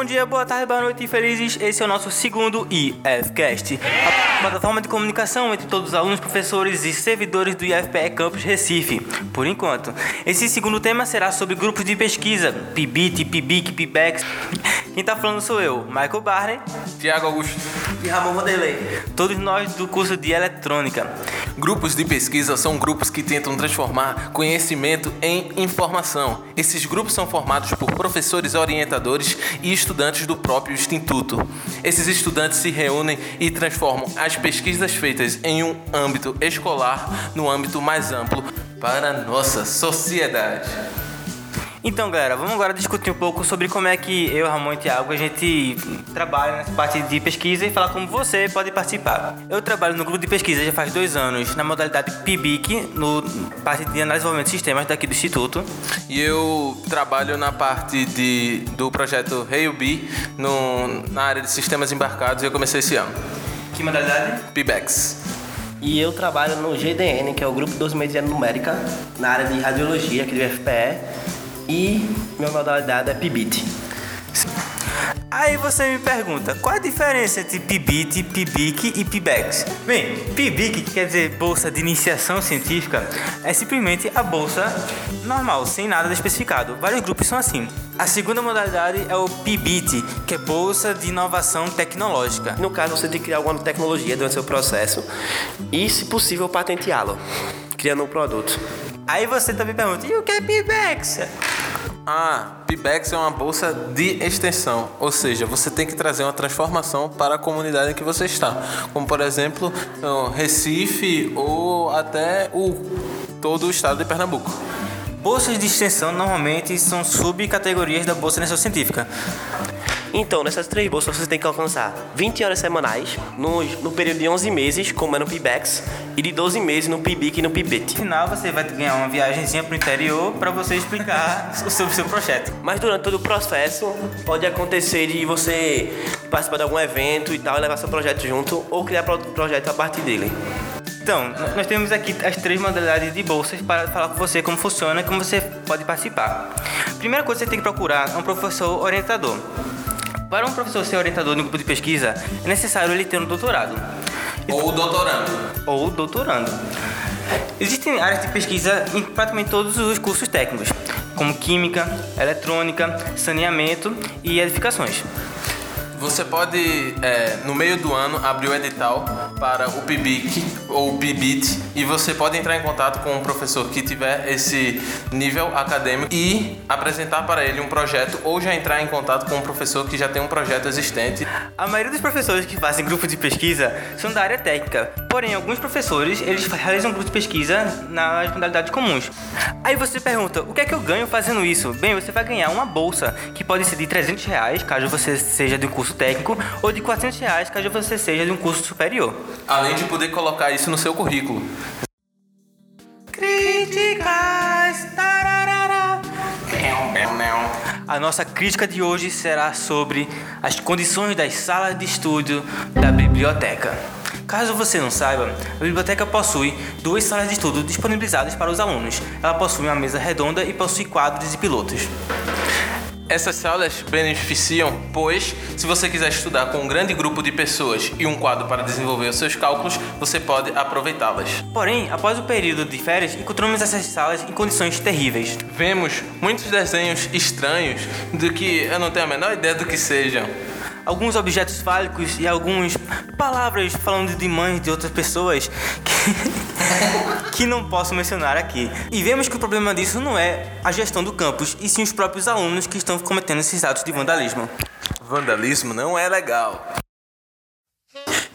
Bom dia, boa tarde, boa noite, felizes. Esse é o nosso segundo IFCast, a plataforma de comunicação entre todos os alunos, professores e servidores do IFPE Campus Recife. Por enquanto, esse segundo tema será sobre grupos de pesquisa, PIBIT, PIBIC, PIBEX. Quem tá falando sou eu, Michael Barney Tiago Augusto. E Ramon Vanderlei. todos nós do curso de eletrônica. Grupos de pesquisa são grupos que tentam transformar conhecimento em informação. Esses grupos são formados por professores orientadores e estudantes do próprio instituto. Esses estudantes se reúnem e transformam as pesquisas feitas em um âmbito escolar no âmbito mais amplo para a nossa sociedade. Então, galera, vamos agora discutir um pouco sobre como é que eu, Ramon e Thiago, a gente trabalha nessa parte de pesquisa e falar como você pode participar. Eu trabalho no grupo de pesquisa já faz dois anos, na modalidade PIBIC, no parte de análise e desenvolvimento de sistemas daqui do Instituto. E eu trabalho na parte de, do projeto ReiUB no, na área de sistemas embarcados e eu comecei esse ano. Que modalidade? PIBEX. E eu trabalho no GDN, que é o Grupo dos Medianos Numérica, na área de radiologia aqui do FPE. E minha modalidade é PIBIT. Aí você me pergunta, qual a diferença entre PIBIT, PIBIC e PIBEX? Bem, PIBIC, que quer dizer Bolsa de Iniciação Científica, é simplesmente a bolsa normal, sem nada especificado. Vários grupos são assim. A segunda modalidade é o PIBIT, que é Bolsa de Inovação Tecnológica. No caso, você tem que criar alguma tecnologia durante o seu processo e, se possível, patenteá-lo, criando um produto. Aí você também pergunta, e o que é PIBEX? Ah, PIBEX é uma bolsa de extensão, ou seja, você tem que trazer uma transformação para a comunidade em que você está, como por exemplo Recife ou até o todo o estado de Pernambuco. Bolsas de extensão normalmente são subcategorias da Bolsa de Iniciação Científica. Então, nessas três bolsas você tem que alcançar 20 horas semanais no, no período de 11 meses, como é no PIBEX, e de 12 meses no PIBIC e no PIBET. No final você vai ganhar uma viagemzinha pro interior para você explicar sobre o seu projeto. Mas durante todo o processo, pode acontecer de você participar de algum evento e tal, e levar seu projeto junto, ou criar pro- projeto a partir dele. Então, nós temos aqui as três modalidades de bolsas para falar com você como funciona e como você pode participar. Primeira coisa que você tem que procurar é um professor orientador. Para um professor ser orientador no grupo de pesquisa, é necessário ele ter um doutorado Ou doutorando. ou doutorando. Existem áreas de pesquisa em praticamente todos os cursos técnicos, como química, eletrônica, saneamento e edificações. Você pode, é, no meio do ano, abrir o edital para o PIBIC ou PIBIT e você pode entrar em contato com um professor que tiver esse nível acadêmico e apresentar para ele um projeto ou já entrar em contato com um professor que já tem um projeto existente. A maioria dos professores que fazem grupo de pesquisa são da área técnica, porém alguns professores eles realizam grupo de pesquisa nas modalidades comuns. Aí você pergunta, o que é que eu ganho fazendo isso? Bem, você vai ganhar uma bolsa que pode ser de 300 reais caso você seja de um curso técnico ou de 400 reais caso você seja de um curso superior. Além de poder colocar isso no seu currículo. Críticas. tararara. A nossa crítica de hoje será sobre as condições das salas de estudo da biblioteca. Caso você não saiba, a biblioteca possui duas salas de estudo disponibilizadas para os alunos. Ela possui uma mesa redonda e possui quadros e pilotos. Essas salas beneficiam, pois, se você quiser estudar com um grande grupo de pessoas e um quadro para desenvolver os seus cálculos, você pode aproveitá-las. Porém, após o período de férias, encontramos essas salas em condições terríveis. Vemos muitos desenhos estranhos do que eu não tenho a menor ideia do que sejam. Alguns objetos fálicos e algumas palavras falando de mães de outras pessoas que, que não posso mencionar aqui. E vemos que o problema disso não é a gestão do campus, e sim os próprios alunos que estão cometendo esses atos de vandalismo. Vandalismo não é legal.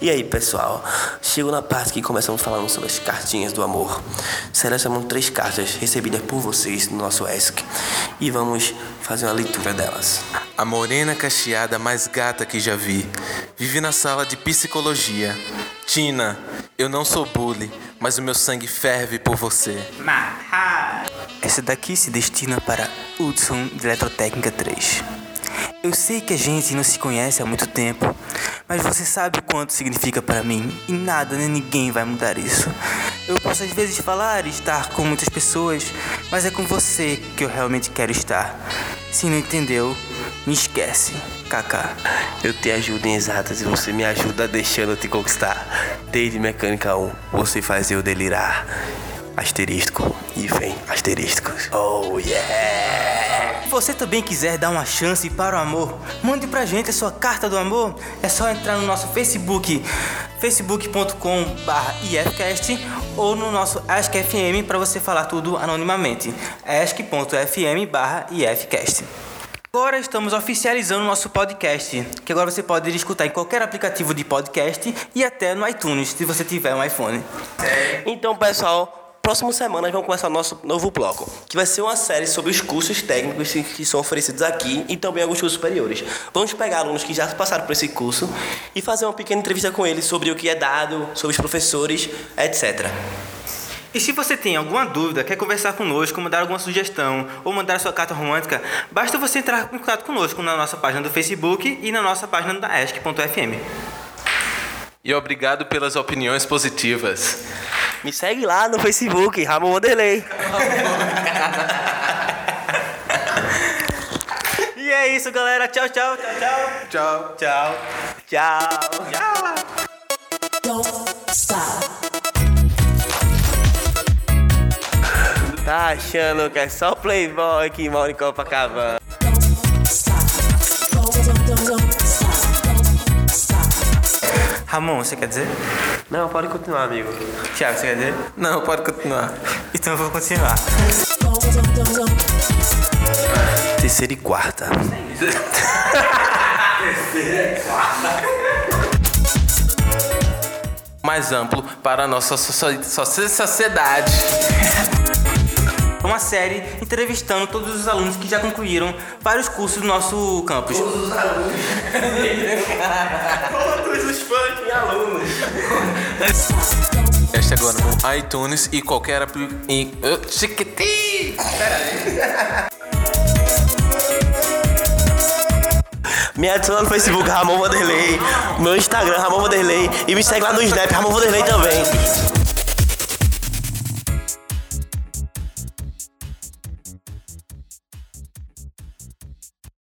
E aí, pessoal? Chegou na parte que começamos falando sobre as cartinhas do amor. Selecionamos três cartas recebidas por vocês no nosso ESC e vamos fazer uma leitura delas. A morena cacheada mais gata que já vi. Vive na sala de psicologia. Tina, eu não sou bully, mas o meu sangue ferve por você. Essa daqui se destina para Hudson de Eletrotécnica 3. Eu sei que a gente não se conhece há muito tempo, mas você sabe o quanto significa para mim e nada nem ninguém vai mudar isso. Eu posso às vezes falar e estar com muitas pessoas, mas é com você que eu realmente quero estar. Se não entendeu, me esquece. KK. Eu te ajudo em exatas e você me ajuda deixando eu te conquistar. Desde Mecânica 1, você faz eu delirar. Asterístico. E vem, asterísticos. Oh, yeah! Se você também quiser dar uma chance para o amor, mande pra gente a sua carta do amor. É só entrar no nosso Facebook, facebook.com/ifcast ou no nosso Ask FM para você falar tudo anonimamente. ask.fm/ifcast. Agora estamos oficializando nosso podcast, que agora você pode escutar em qualquer aplicativo de podcast e até no iTunes, se você tiver um iPhone. Então, pessoal, próxima semana nós vamos começar o nosso novo bloco, que vai ser uma série sobre os cursos técnicos que- que são oferecidos aqui e também alguns cursos superiores. Vamos pegar alunos que já passaram por esse curso e fazer uma pequena entrevista com eles sobre o que é dado, sobre os professores, etc. E se você tem alguma dúvida, quer conversar conosco, mandar alguma sugestão ou mandar sua carta romântica, basta você entrar em contato conosco na nossa página do Facebook e na nossa página da ESC.fm. E obrigado pelas opiniões positivas. Me segue lá no Facebook, Ramon Wanderlei. E é isso, galera. Tchau, tchau, tchau, tchau. Tchau. Tchau. Tchau. Tchau. Don't stop. Tá achando que é só playboy que mora em Copacabana? Ramon, você quer dizer? Não, pode continuar, amigo. Tiago, você quer dizer? Não, pode continuar. Então eu vou continuar. Don't, don't, don't. Terceira e quarta. Mais amplo para a nossa soci- sociedade. Uma série entrevistando todos os alunos que já concluíram vários cursos do nosso campus. Todos os fãs e alunos. Este agora no iTunes e qualquer apli... e- Oh, Chiquiti! Me adiciona no Facebook, Ramon Vanderlei. Meu Instagram, Ramon Vanderlei. E me segue lá no Snap, Ramon Vanderlei também.